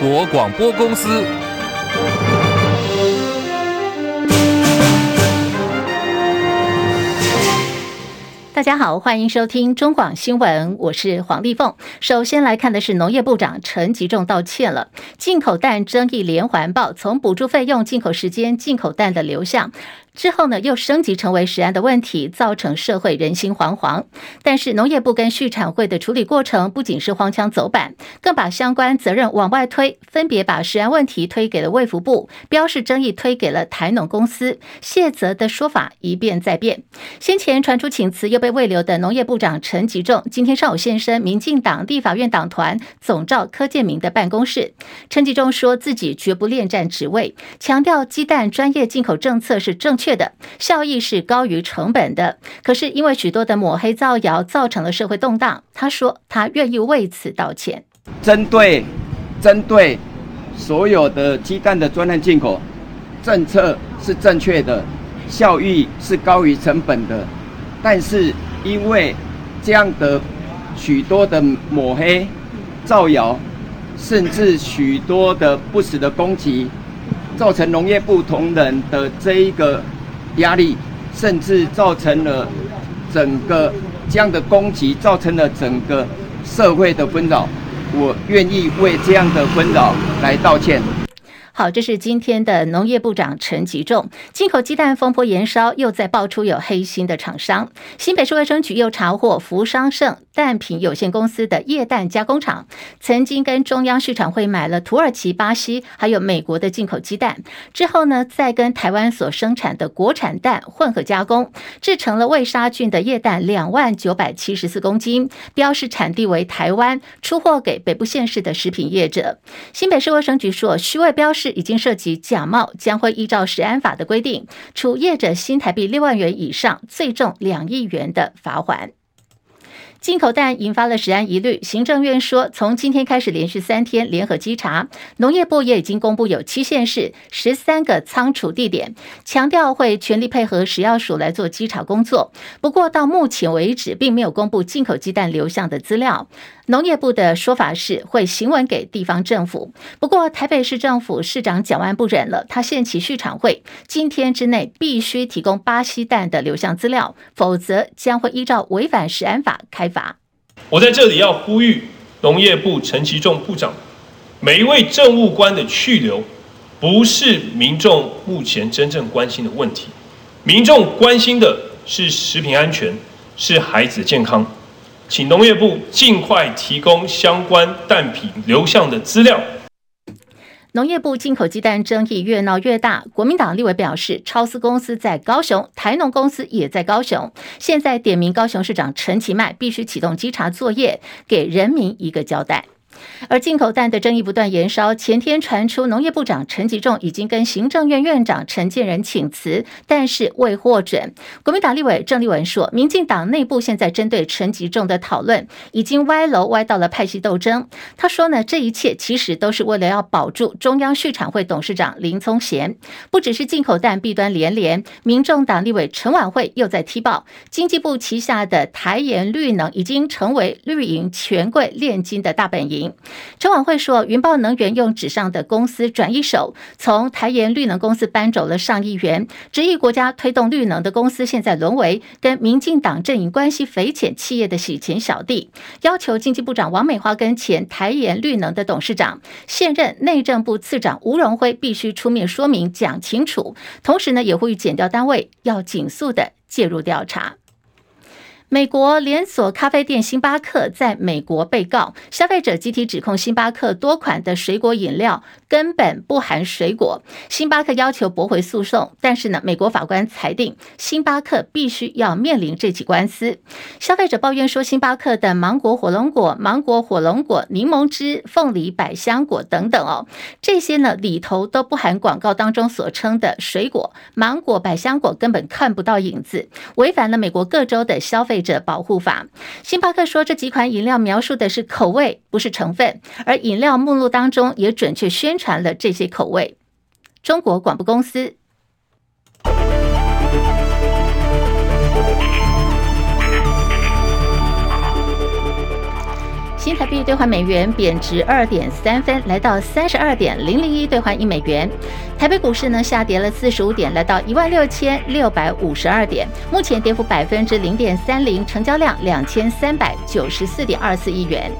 国广播公司。大家好，欢迎收听中广新闻，我是黄丽凤。首先来看的是农业部长陈吉仲道歉了，进口蛋争议连环爆，从补助费用、进口时间、进口蛋的流向。之后呢，又升级成为食安的问题，造成社会人心惶惶。但是农业部跟畜产会的处理过程不仅是荒腔走板，更把相关责任往外推，分别把食安问题推给了卫福部，标示争议推给了台农公司，卸责的说法一变再变。先前传出请辞又被未留的农业部长陈吉仲，今天上午现身民进党立法院党团总召柯建铭的办公室。陈吉仲说自己绝不恋战职位，强调鸡蛋专业进口政策是正确。确的效益是高于成本的，可是因为许多的抹黑造谣，造成了社会动荡。他说他愿意为此道歉。针对针对所有的鸡蛋的专案进口政策是正确的，效益是高于成本的，但是因为这样的许多的抹黑造谣，甚至许多的不实的攻击，造成农业部同仁的这一个。压力，甚至造成了整个这样的攻击，造成了整个社会的纷扰。我愿意为这样的纷扰来道歉。好，这是今天的农业部长陈吉仲。进口鸡蛋风波延烧，又再爆出有黑心的厂商。新北市卫生局又查获福商盛蛋品有限公司的液蛋加工厂，曾经跟中央市场会买了土耳其、巴西还有美国的进口鸡蛋，之后呢，再跟台湾所生产的国产蛋混合加工，制成了未杀菌的液蛋两万九百七十四公斤，标示产地为台湾，出货给北部县市的食品业者。新北市卫生局说，虚伪标示。已经涉及假冒，将会依照食安法的规定，处业者新台币六万元以上，最重两亿元的罚锾。进口蛋引发了食安疑虑，行政院说，从今天开始连续三天联合稽查，农业部也已经公布有七县市十三个仓储地点，强调会全力配合食药署来做稽查工作。不过到目前为止，并没有公布进口鸡蛋流向的资料。农业部的说法是会行文给地方政府。不过台北市政府市长蒋万不忍了，他限期畜产会今天之内必须提供巴西蛋的流向资料，否则将会依照违反食安法开罚。我在这里要呼吁农业部陈其仲部长，每一位政务官的去留，不是民众目前真正关心的问题。民众关心的是食品安全，是孩子健康。请农业部尽快提供相关蛋品流向的资料。农业部进口鸡蛋争议越闹越大，国民党立委表示，超思公司在高雄，台农公司也在高雄，现在点名高雄市长陈其迈必须启动稽查作业，给人民一个交代。而进口蛋的争议不断延烧，前天传出农业部长陈吉仲已经跟行政院院长陈建仁请辞，但是未获准。国民党立委郑丽文说，民进党内部现在针对陈吉仲的讨论已经歪楼歪到了派系斗争。他说呢，这一切其实都是为了要保住中央畜产会董事长林聪贤。不只是进口蛋弊端连连，民众党立委陈婉惠又在踢爆，经济部旗下的台盐绿能已经成为绿营权贵炼金的大本营。陈婉慧说，云豹能源用纸上的公司转一手，从台盐绿能公司搬走了上亿元，质疑国家推动绿能的公司现在沦为跟民进党阵营关系匪浅企业的洗钱小弟，要求经济部长王美花跟前台盐绿能的董事长、现任内政部次长吴荣辉必须出面说明讲清楚，同时呢，也呼吁检调单位要尽速的介入调查。美国连锁咖啡店星巴克在美国被告，消费者集体指控星巴克多款的水果饮料根本不含水果，星巴克要求驳回诉讼，但是呢，美国法官裁定星巴克必须要面临这起官司。消费者抱怨说，星巴克的芒果火龙果、芒果火龙果、柠檬汁、凤梨百香果等等哦，这些呢里头都不含广告当中所称的水果，芒果、百香果根本看不到影子，违反了美国各州的消费者保护法，星巴克说，这几款饮料描述的是口味，不是成分，而饮料目录当中也准确宣传了这些口味。中国广播公司。台币兑换美元贬值二点三分，来到三十二点零零一兑换一美元。台北股市呢下跌了四十五点，来到一万六千六百五十二点，目前跌幅百分之零点三零，成交量两千三百九十四点二四亿元。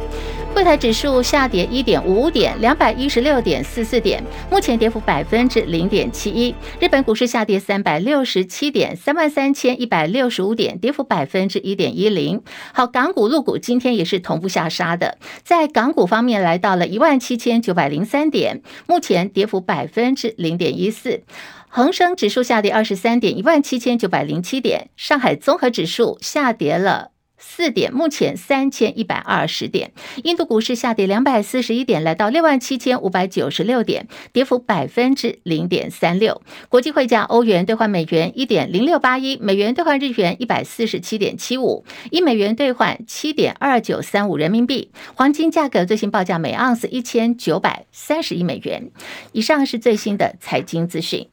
柜台指数下跌一点五五点，两百一十六点四四点，目前跌幅百分之零点七一。日本股市下跌三百六十七点，三万三千一百六十五点，跌幅百分之一点一零。好，港股、陆股今天也是同步下杀的，在港股方面来到了一万七千九百零三点，目前跌幅百分之零点一四。恒生指数下跌二十三点，一万七千九百零七点。上海综合指数下跌了。四点，目前三千一百二十点。印度股市下跌两百四十一点，来到六万七千五百九十六点，跌幅百分之零点三六。国际汇价，欧元兑换美元一点零六八一，美元兑换日元一百四十七点七五，一美元兑换七点二九三五人民币。黄金价格最新报价每盎司一千九百三十一美元。以上是最新的财经资讯。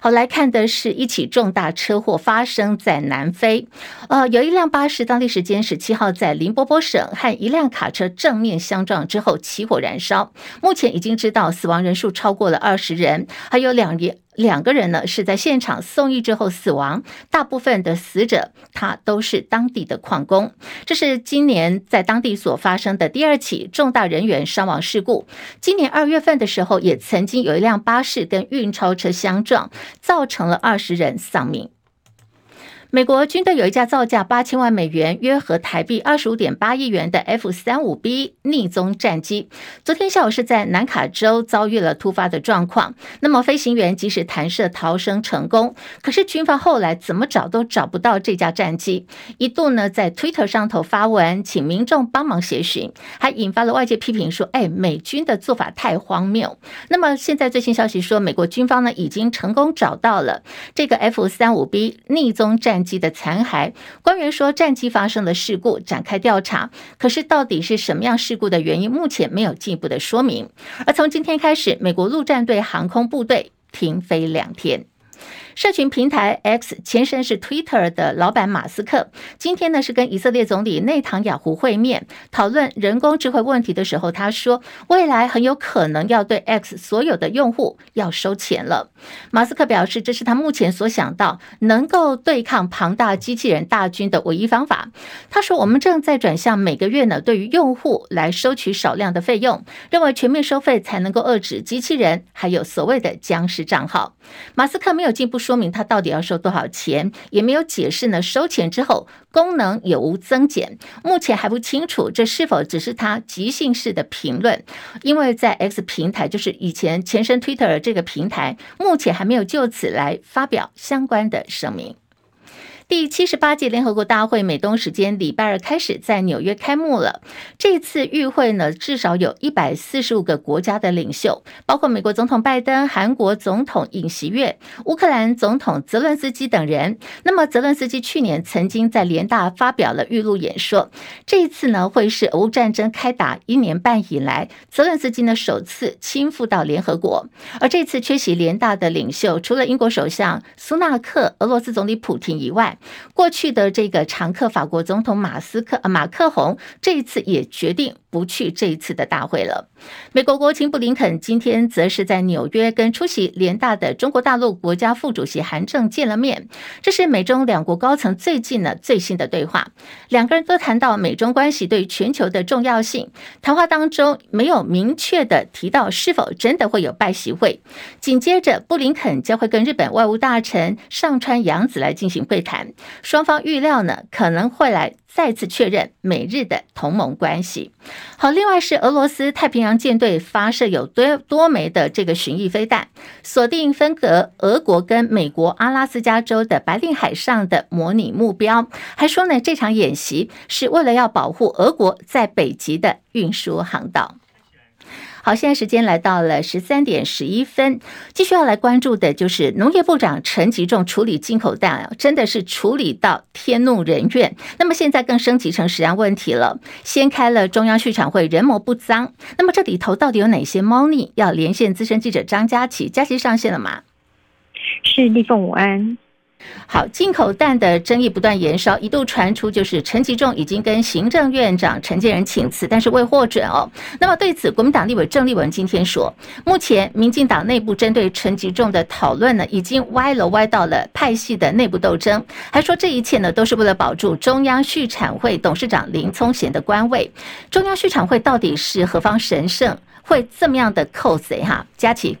好，来看的是一起重大车祸发生在南非，呃，有一辆巴士，当地时间十七号在林波波省和一辆卡车正面相撞之后起火燃烧，目前已经知道死亡人数超过了二十人，还有两人。两个人呢是在现场送医之后死亡，大部分的死者他都是当地的矿工。这是今年在当地所发生的第二起重大人员伤亡事故。今年二月份的时候，也曾经有一辆巴士跟运钞车相撞，造成了二十人丧命。美国军队有一架造价八千万美元，约合台币二十五点八亿元的 F 三五 B 匿踪战机，昨天下午是在南卡州遭遇了突发的状况。那么飞行员即使弹射逃生成功，可是军方后来怎么找都找不到这架战机，一度呢在 Twitter 上头发文请民众帮忙协寻，还引发了外界批评说：“哎，美军的做法太荒谬。”那么现在最新消息说，美国军方呢已经成功找到了这个 F 三五 B 匿踪战机的残骸，官员说战机发生了事故，展开调查。可是到底是什么样事故的原因，目前没有进一步的说明。而从今天开始，美国陆战队航空部队停飞两天。社群平台 X 前身是 Twitter 的老板马斯克，今天呢是跟以色列总理内塔尼亚胡会面，讨论人工智慧问题的时候，他说未来很有可能要对 X 所有的用户要收钱了。马斯克表示，这是他目前所想到能够对抗庞大机器人大军的唯一方法。他说，我们正在转向每个月呢对于用户来收取少量的费用，认为全面收费才能够遏制机器人还有所谓的僵尸账号。马斯克没有进一步说明他到底要收多少钱，也没有解释呢。收钱之后功能有无增减，目前还不清楚。这是否只是他即兴式的评论？因为在 X 平台，就是以前前身 Twitter 这个平台，目前还没有就此来发表相关的声明。第七十八届联合国大会美东时间礼拜二开始在纽约开幕了。这次与会呢，至少有一百四十五个国家的领袖，包括美国总统拜登、韩国总统尹锡悦、乌克兰总统泽伦斯基等人。那么，泽伦斯基去年曾经在联大发表了预录演说。这一次呢，会是俄乌战争开打一年半以来，泽伦斯基呢首次亲赴到联合国。而这次缺席联大的领袖，除了英国首相苏纳克、俄罗斯总理普廷以外，过去的这个常客法国总统马斯克，马克宏这一次也决定不去这一次的大会了。美国国务卿布林肯今天则是在纽约跟出席联大的中国大陆国家副主席韩正见了面，这是美中两国高层最近的最新的对话。两个人都谈到美中关系对全球的重要性。谈话当中没有明确的提到是否真的会有拜习会。紧接着，布林肯将会跟日本外务大臣上川阳子来进行会谈。双方预料呢，可能会来再次确认美日的同盟关系。好，另外是俄罗斯太平洋舰队发射有多多枚的这个巡弋飞弹，锁定分隔俄国跟美国阿拉斯加州的白令海上的模拟目标，还说呢，这场演习是为了要保护俄国在北极的运输航道。好，现在时间来到了十三点十一分，继续要来关注的就是农业部长陈吉仲处理进口蛋啊，真的是处理到天怒人怨。那么现在更升级成食安问题了，掀开了中央畜产会人谋不脏。那么这里头到底有哪些猫腻？要连线资深记者张佳琪，佳琪上线了吗？是立凤午安。好，进口蛋的争议不断延烧，一度传出就是陈吉仲已经跟行政院长陈建仁请辞，但是未获准哦。那么对此，国民党立委郑丽文今天说，目前民进党内部针对陈吉仲的讨论呢，已经歪了歪到了派系的内部斗争，还说这一切呢都是为了保住中央畜产会董事长林聪贤的官位。中央畜产会到底是何方神圣，会这么样的扣谁哈？佳琪。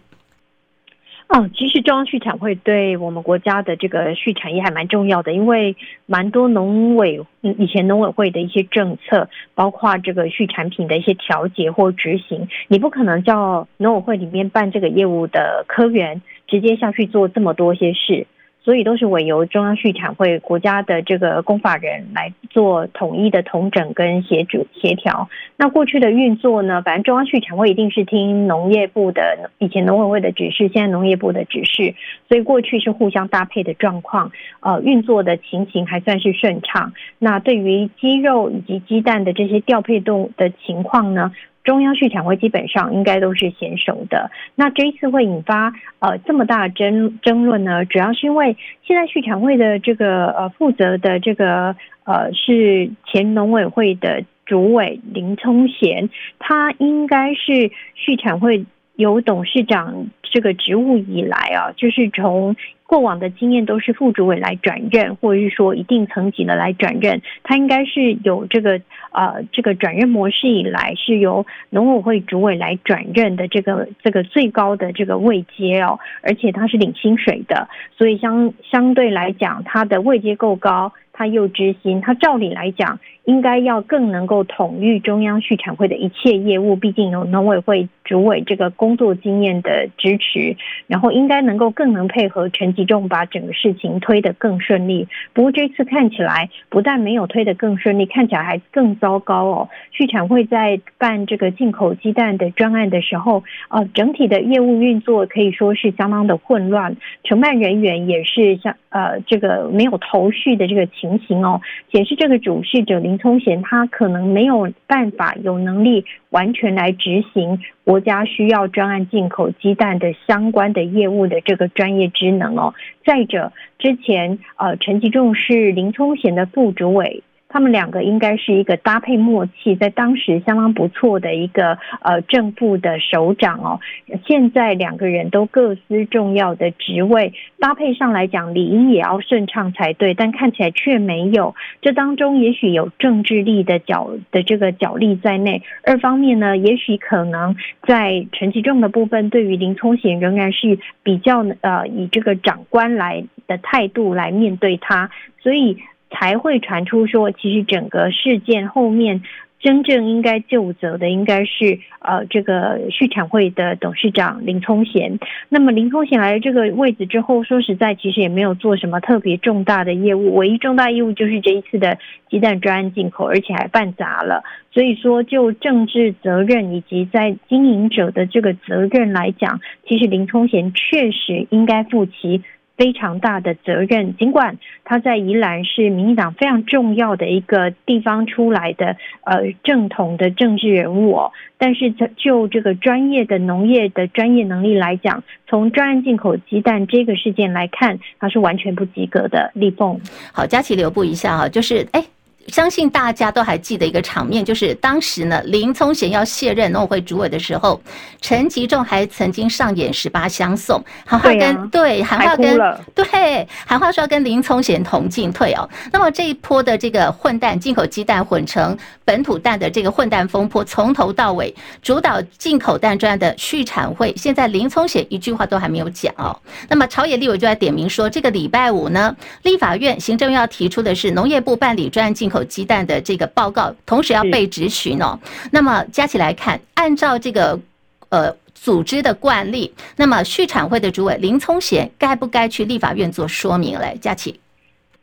哦，其实中央畜产会对我们国家的这个畜产业还蛮重要的，因为蛮多农委以前农委会的一些政策，包括这个畜产品的一些调节或执行，你不可能叫农委会里面办这个业务的科员直接下去做这么多些事。所以都是委由中央畜产会国家的这个公法人来做统一的统整跟协助协调。那过去的运作呢，反正中央畜产会一定是听农业部的，以前农委会的指示，现在农业部的指示，所以过去是互相搭配的状况，呃，运作的情形还算是顺畅。那对于鸡肉以及鸡蛋的这些调配动的情况呢？中央畜产会基本上应该都是娴熟的。那这一次会引发呃这么大的争争论呢，主要是因为现在畜产会的这个呃负责的这个呃是前农委会的主委林聪贤，他应该是畜产会有董事长这个职务以来啊，就是从。过往的经验都是副主委来转任，或者是说一定层级的来转任，他应该是有这个呃这个转任模式以来是由农委会主委来转任的这个这个最高的这个位阶哦，而且他是领薪水的，所以相相对来讲，他的位阶够高。他又知心，他照理来讲应该要更能够统御中央畜产会的一切业务，毕竟有农委会主委这个工作经验的支持，然后应该能够更能配合陈吉仲把整个事情推得更顺利。不过这次看起来不但没有推得更顺利，看起来还更糟糕哦。畜产会在办这个进口鸡蛋的专案的时候，呃，整体的业务运作可以说是相当的混乱，承办人员也是像呃这个没有头绪的这个。情形哦，显示这个主事者林聪贤他可能没有办法有能力完全来执行国家需要专案进口鸡蛋的相关的业务的这个专业职能哦。再者，之前呃陈吉仲是林聪贤的副主委。他们两个应该是一个搭配默契，在当时相当不错的一个呃正副的首长哦。现在两个人都各司重要的职位，搭配上来讲理应也要顺畅才对，但看起来却没有。这当中也许有政治力的角的这个角力在内。二方面呢，也许可能在陈吉仲的部分，对于林聪贤仍然是比较呃以这个长官来的态度来面对他，所以。才会传出说，其实整个事件后面真正应该就责的，应该是呃这个畜产会的董事长林聪贤。那么林聪贤来了这个位置之后，说实在，其实也没有做什么特别重大的业务，唯一重大业务就是这一次的鸡蛋专案进口，而且还办砸了。所以说，就政治责任以及在经营者的这个责任来讲，其实林聪贤确实应该负起。非常大的责任，尽管他在宜兰是民进党非常重要的一个地方出来的呃正统的政治人物哦，但是就这个专业的农业的专业能力来讲，从专案进口鸡蛋这个事件来看，他是完全不及格的。立凤，好，佳琪留步一下啊，就是哎。相信大家都还记得一个场面，就是当时呢，林聪贤要卸任农委会主委的时候，陈吉仲还曾经上演十八相送，喊话跟对喊话跟对喊话说要跟林聪贤同进退哦。那么这一波的这个混蛋进口鸡蛋混成本土蛋的这个混蛋风波，从头到尾主导进口蛋专案的续产会，现在林聪贤一句话都还没有讲哦。那么朝野立委就在点名说，这个礼拜五呢，立法院行政院要提出的是农业部办理专案进口鸡蛋的这个报告，同时要被质询哦。那么加起来看，按照这个呃组织的惯例，那么畜产会的主委林聪贤该不该去立法院做说明来？佳琪。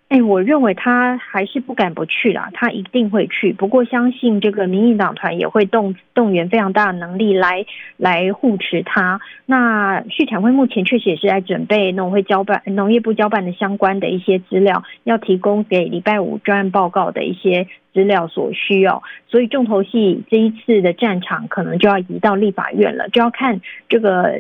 哎，我认为他还是不敢不去啦，他一定会去。不过，相信这个民进党团也会动动员非常大的能力来来护持他。那畜产会目前确实也是在准备农会交办农业部交办的相关的一些资料，要提供给礼拜五专案报告的一些资料所需要。所以重头戏这一次的战场可能就要移到立法院了，就要看这个。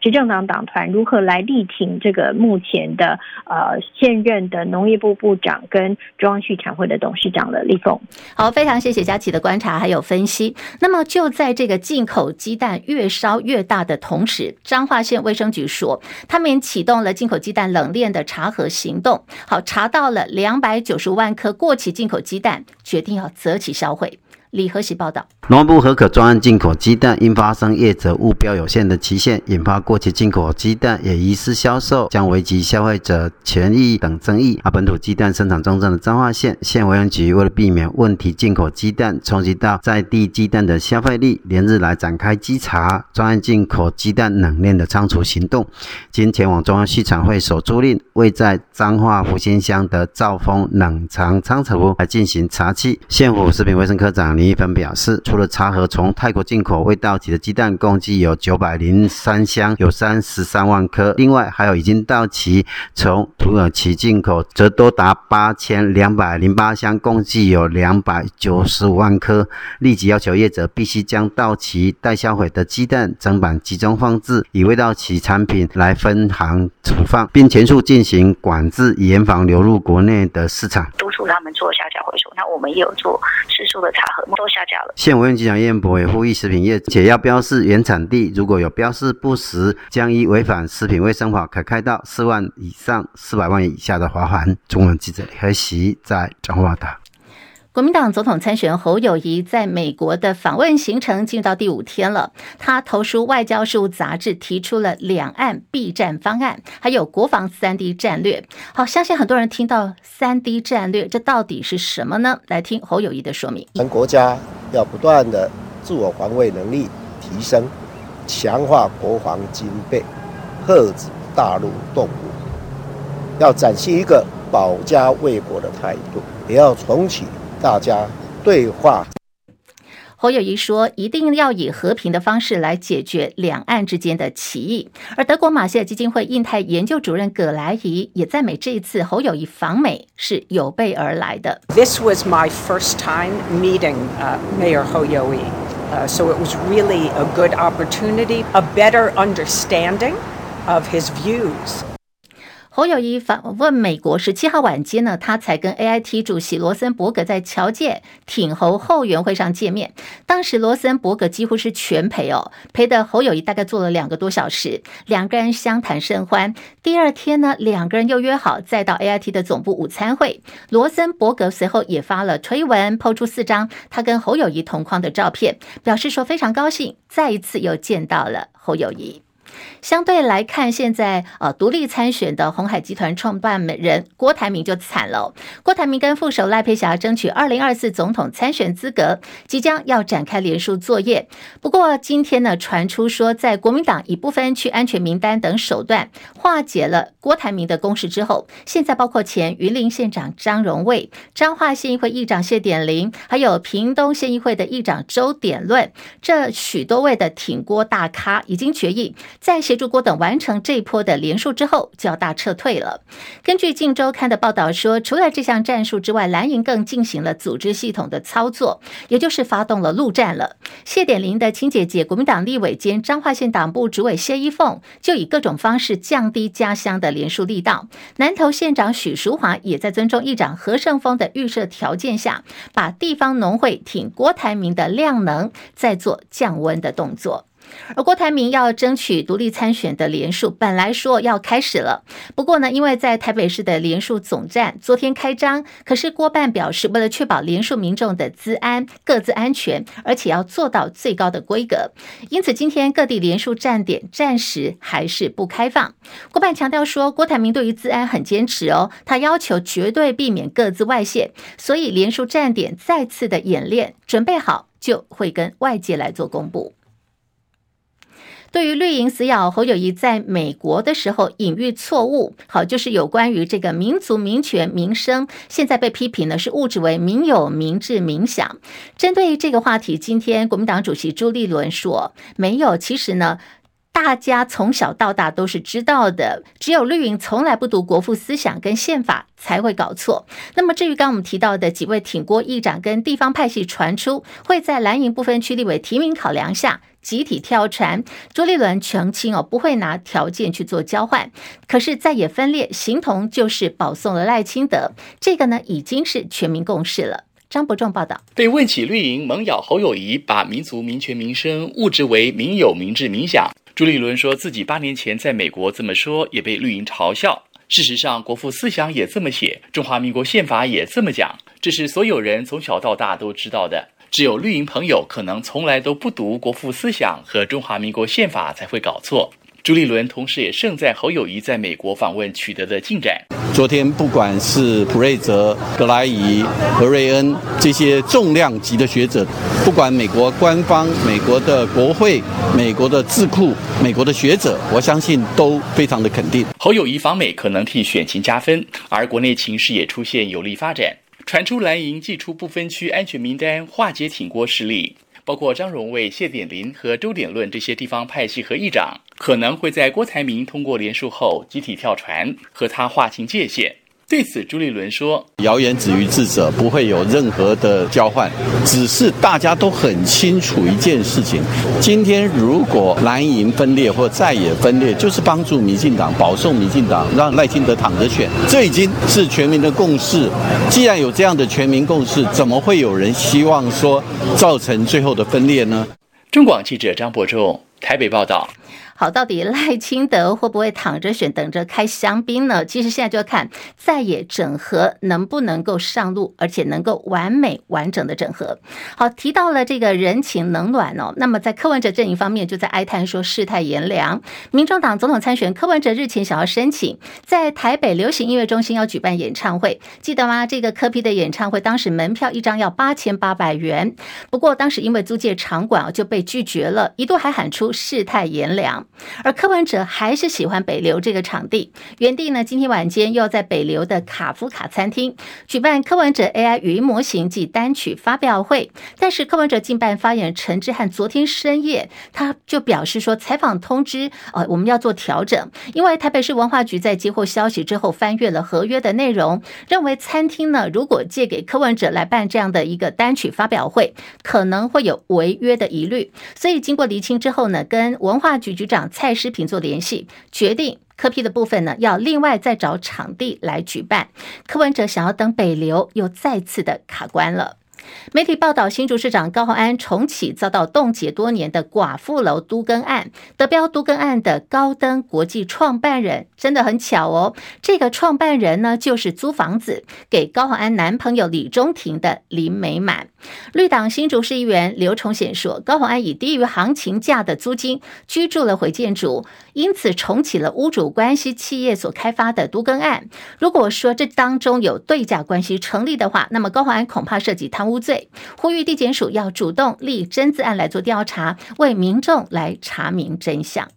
执政党党团如何来力挺这个目前的呃现任的农业部部长跟中央畜产会的董事长的立凤？好，非常谢谢佳琪的观察还有分析。那么就在这个进口鸡蛋越烧越大的同时，彰化县卫生局说，他们启动了进口鸡蛋冷链的查核行动。好，查到了两百九十万颗过期进口鸡蛋，决定要择期销毁。李和喜报道，农部核可专案进口鸡蛋因发生业者误标有限的期限，引发过期进口鸡蛋也疑似销售，将危及消费者权益等争议。而本土鸡蛋生产重镇的彰化县县卫生局为了避免问题进口鸡蛋冲击到在地鸡蛋的消费力，连日来展开稽查专案进口鸡蛋冷链的仓储行动。今前往中央畜产会所租赁位在彰化福兴乡的兆丰冷藏仓储来进行查缉。县府食品卫生科长。林一芬表示，除了查核从泰国进口未到期的鸡蛋，共计有九百零三箱，有三十三万颗。另外，还有已经到期从土耳其进口，则多达八千两百零八箱，共计有两百九十五万颗。立即要求业者必须将到期待销毁的鸡蛋整板集中放置，以未到期产品来分行存放，并全数进行管制，严防流入国内的市场。督促他们做下架，我们也有做适数的查核。都下架了。县卫生局长燕博也呼吁食品业，且要标示原产地，如果有标示不实，将依违反食品卫生法，可开到四万以上四百万以下的罚锾。中文记者李和喜在彰化的。国民党总统参选侯友谊在美国的访问行程进入到第五天了。他投书《外交事务》杂志，提出了两岸避战方案，还有国防三 D 战略。好，相信很多人听到三 D 战略，这到底是什么呢？来听侯友谊的说明。咱国家要不断的自我防卫能力提升，强化国防经费，遏制大陆动武，要展现一个保家卫国的态度，也要重启。大家对话。侯友谊说：“一定要以和平的方式来解决两岸之间的歧义。”而德国马歇尔基金会印太研究主任葛莱仪也赞美这一次侯友谊访美是有备而来的。This was my first time meeting Mayor Hoyoui, so it was really a good opportunity, a better understanding of his views. 侯友宜访问美国十七号晚间呢，他才跟 AIT 主席罗森伯格在侨界挺侯后援会上见面。当时罗森伯格几乎是全陪哦，陪的侯友宜大概坐了两个多小时，两个人相谈甚欢。第二天呢，两个人又约好再到 AIT 的总部午餐会。罗森伯格随后也发了推文抛出四张他跟侯友宜同框的照片，表示说非常高兴再一次又见到了侯友宜。相对来看，现在呃独立参选的鸿海集团创办人郭台铭就惨了。郭台铭跟副手赖佩霞争取二零二四总统参选资格，即将要展开连署作业。不过今天呢，传出说在国民党以不分区安全名单等手段化解了郭台铭的攻势之后，现在包括前云林县长张荣卫、彰化县议会议长谢典林，还有屏东县议会的议长周典论，这许多位的挺郭大咖已经决议。在协助郭董完成这一波的连署之后，就要大撤退了。根据《镜周刊》的报道说，除了这项战术之外，蓝营更进行了组织系统的操作，也就是发动了陆战了。谢典林的亲姐姐，国民党立委兼彰化县党部主委谢依凤，就以各种方式降低家乡的连署力道。南投县长许淑华也在尊重议长何胜峰的预设条件下，把地方农会挺郭台铭的量能再做降温的动作。而郭台铭要争取独立参选的连署，本来说要开始了，不过呢，因为在台北市的连署总站昨天开张，可是郭办表示，为了确保连署民众的资安、各自安全，而且要做到最高的规格，因此今天各地连署站点暂时还是不开放。郭办强调说，郭台铭对于资安很坚持哦，他要求绝对避免各自外泄，所以连署站点再次的演练准备好，就会跟外界来做公布。对于绿营死咬侯友谊在美国的时候隐喻错误，好，就是有关于这个民族民权民生，现在被批评呢是误指为民有、民治、民享。针对这个话题，今天国民党主席朱立伦说，没有，其实呢。大家从小到大都是知道的，只有绿营从来不读国父思想跟宪法才会搞错。那么至于刚我们提到的几位挺郭议长跟地方派系传出会在蓝营部分区立委提名考量下集体跳船，朱立伦澄清哦，不会拿条件去做交换。可是再也分裂形同就是保送了赖清德，这个呢已经是全民共识了。张伯仲报道，被问起绿营猛咬侯友谊，把民族民权民生误植为民有、民治、民享。朱立伦说自己八年前在美国这么说，也被绿营嘲笑。事实上，国父思想也这么写，中华民国宪法也这么讲，这是所有人从小到大都知道的。只有绿营朋友可能从来都不读国父思想和中华民国宪法，才会搞错。朱立伦同时也盛赞侯友谊在美国访问取得的进展。昨天，不管是普瑞泽、格莱仪、何瑞恩这些重量级的学者，不管美国官方、美国的国会、美国的智库、美国的学者，我相信都非常的肯定。侯友谊访美可能替选情加分，而国内情势也出现有利发展。传出蓝营祭出不分区安全名单，化解挺郭势力。包括张荣卫、谢典林和周点论这些地方派系和议长，可能会在郭台铭通过联署后集体跳船，和他划清界限。对此，朱立伦说：“谣言止于智者，不会有任何的交换，只是大家都很清楚一件事情：今天如果蓝营分裂或再也分裂，就是帮助民进党保送民进党，让赖清德躺着选，这已经是全民的共识。既然有这样的全民共识，怎么会有人希望说造成最后的分裂呢？”中广记者张博仲台北报道。好，到底赖清德会不会躺着选，等着开香槟呢？其实现在就要看在野整合能不能够上路，而且能够完美完整的整合。好，提到了这个人情冷暖哦，那么在柯文哲阵营方面，就在哀叹说世态炎凉。民众党总统参选柯文哲日前想要申请在台北流行音乐中心要举办演唱会，记得吗？这个柯 P 的演唱会当时门票一张要八千八百元，不过当时因为租借场馆就被拒绝了，一度还喊出世态炎凉。而柯文哲还是喜欢北流这个场地，原定呢今天晚间又在北流的卡夫卡餐厅举办柯文哲 AI 语音模型及单曲发表会，但是柯文哲竞办发言人陈之汉昨天深夜他就表示说，采访通知呃我们要做调整，因为台北市文化局在接获消息之后翻阅了合约的内容，认为餐厅呢如果借给柯文哲来办这样的一个单曲发表会，可能会有违约的疑虑，所以经过厘清之后呢，跟文化局局长。蔡诗平做联系，决定科批的部分呢，要另外再找场地来举办。柯文哲想要等北流，又再次的卡关了。媒体报道，新竹市长高虹安重启遭到冻结多年的寡妇楼都更案，德标都更案的高登国际创办人，真的很巧哦。这个创办人呢，就是租房子给高虹安男朋友李中庭的林美满。绿党新竹市议员刘崇显说，高虹安以低于行情价的租金居住了回建筑，因此重启了屋主关系企业所开发的都更案。如果说这当中有对价关系成立的话，那么高虹安恐怕涉及贪污无罪，呼吁地检署要主动立真字案来做调查，为民众来查明真相。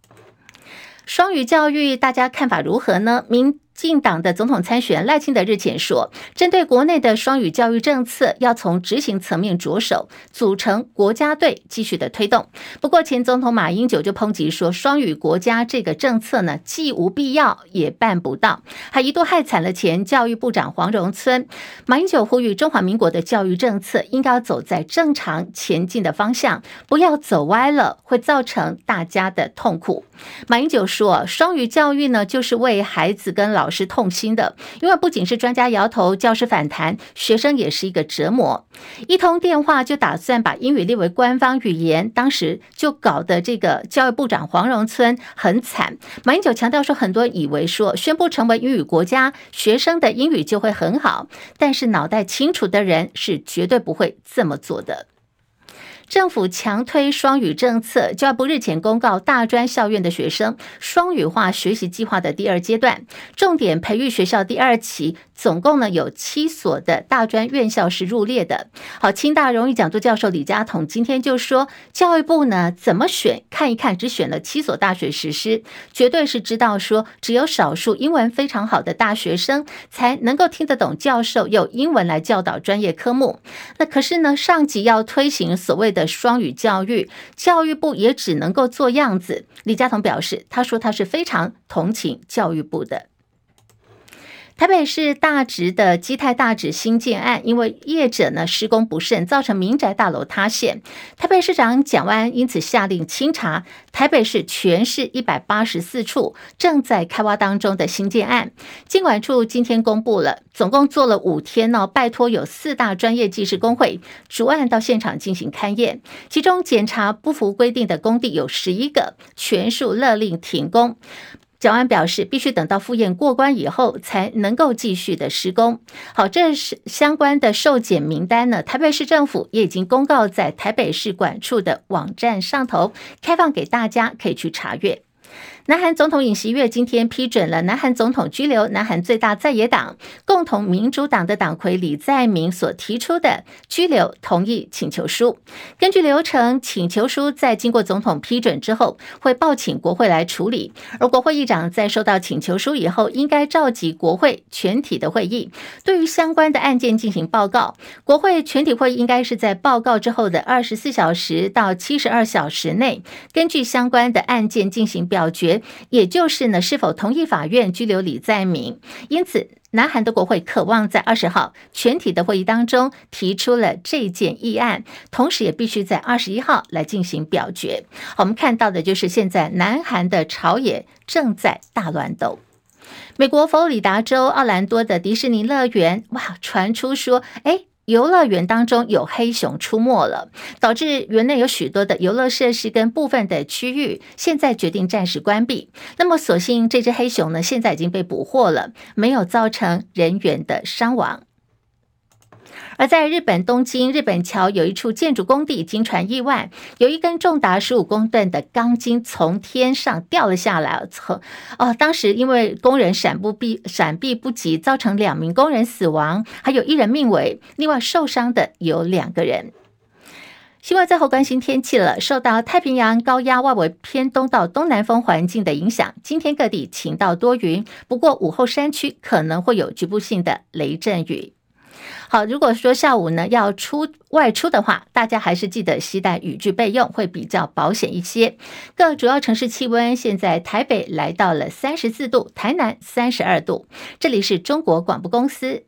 双语教育，大家看法如何呢？民进党的总统参选赖清德日前说，针对国内的双语教育政策，要从执行层面着手，组成国家队继续的推动。不过，前总统马英九就抨击说，双语国家这个政策呢，既无必要，也办不到，还一度害惨了前教育部长黄荣村。马英九呼吁中华民国的教育政策应该走在正常前进的方向，不要走歪了，会造成大家的痛苦。马英九说，双语教育呢，就是为孩子跟老。老师痛心的，因为不仅是专家摇头，教师反弹，学生也是一个折磨。一通电话就打算把英语列为官方语言，当时就搞得这个教育部长黄荣村很惨。马英九强调说，很多以为说宣布成为英语国家，学生的英语就会很好，但是脑袋清楚的人是绝对不会这么做的。政府强推双语政策，教育部日前公告大专校院的学生双语化学习计划的第二阶段重点培育学校第二期，总共呢有七所的大专院校是入列的。好，清大荣誉讲座教授李家彤今天就说，教育部呢怎么选？看一看，只选了七所大学实施，绝对是知道说只有少数英文非常好的大学生才能够听得懂教授用英文来教导专业科目。那可是呢，上级要推行所谓的双语教育，教育部也只能够做样子。李佳彤表示，他说他是非常同情教育部的。台北市大直的基泰大直新建案，因为业者呢施工不慎，造成民宅大楼塌陷。台北市长蒋万因此下令清查台北市全市一百八十四处正在开挖当中的新建案。经管处今天公布了，总共做了五天哦，拜托有四大专业技师工会逐案到现场进行勘验，其中检查不符规定的工地有十一个，全数勒令停工。小安表示，必须等到复验过关以后，才能够继续的施工。好，这是相关的受检名单呢。台北市政府也已经公告在台北市管处的网站上头，开放给大家可以去查阅。南韩总统尹锡悦今天批准了南韩总统拘留南韩最大在野党共同民主党的党魁李在明所提出的拘留同意请求书。根据流程，请求书在经过总统批准之后，会报请国会来处理。而国会议长在收到请求书以后，应该召集国会全体的会议，对于相关的案件进行报告。国会全体会议应该是在报告之后的二十四小时到七十二小时内，根据相关的案件进行表决。也就是呢，是否同意法院拘留李在明？因此，南韩的国会渴望在二十号全体的会议当中提出了这件议案，同时也必须在二十一号来进行表决。我们看到的就是现在南韩的朝野正在大乱斗。美国佛罗里达州奥兰多的迪士尼乐园，哇，传出说，哎。游乐园当中有黑熊出没了，导致园内有许多的游乐设施跟部分的区域现在决定暂时关闭。那么，所幸这只黑熊呢，现在已经被捕获了，没有造成人员的伤亡。而在日本东京日本桥有一处建筑工地，惊传意外，有一根重达十五公吨的钢筋从天上掉了下来，从哦，当时因为工人闪不避闪避不及，造成两名工人死亡，还有一人命危，另外受伤的有两个人。希望最后关心天气了。受到太平洋高压外围偏东到东南风环境的影响，今天各地晴到多云，不过午后山区可能会有局部性的雷阵雨。好，如果说下午呢要出外出的话，大家还是记得携带雨具备用，会比较保险一些。各主要城市气温现在台北来到了三十四度，台南三十二度。这里是中国广播公司。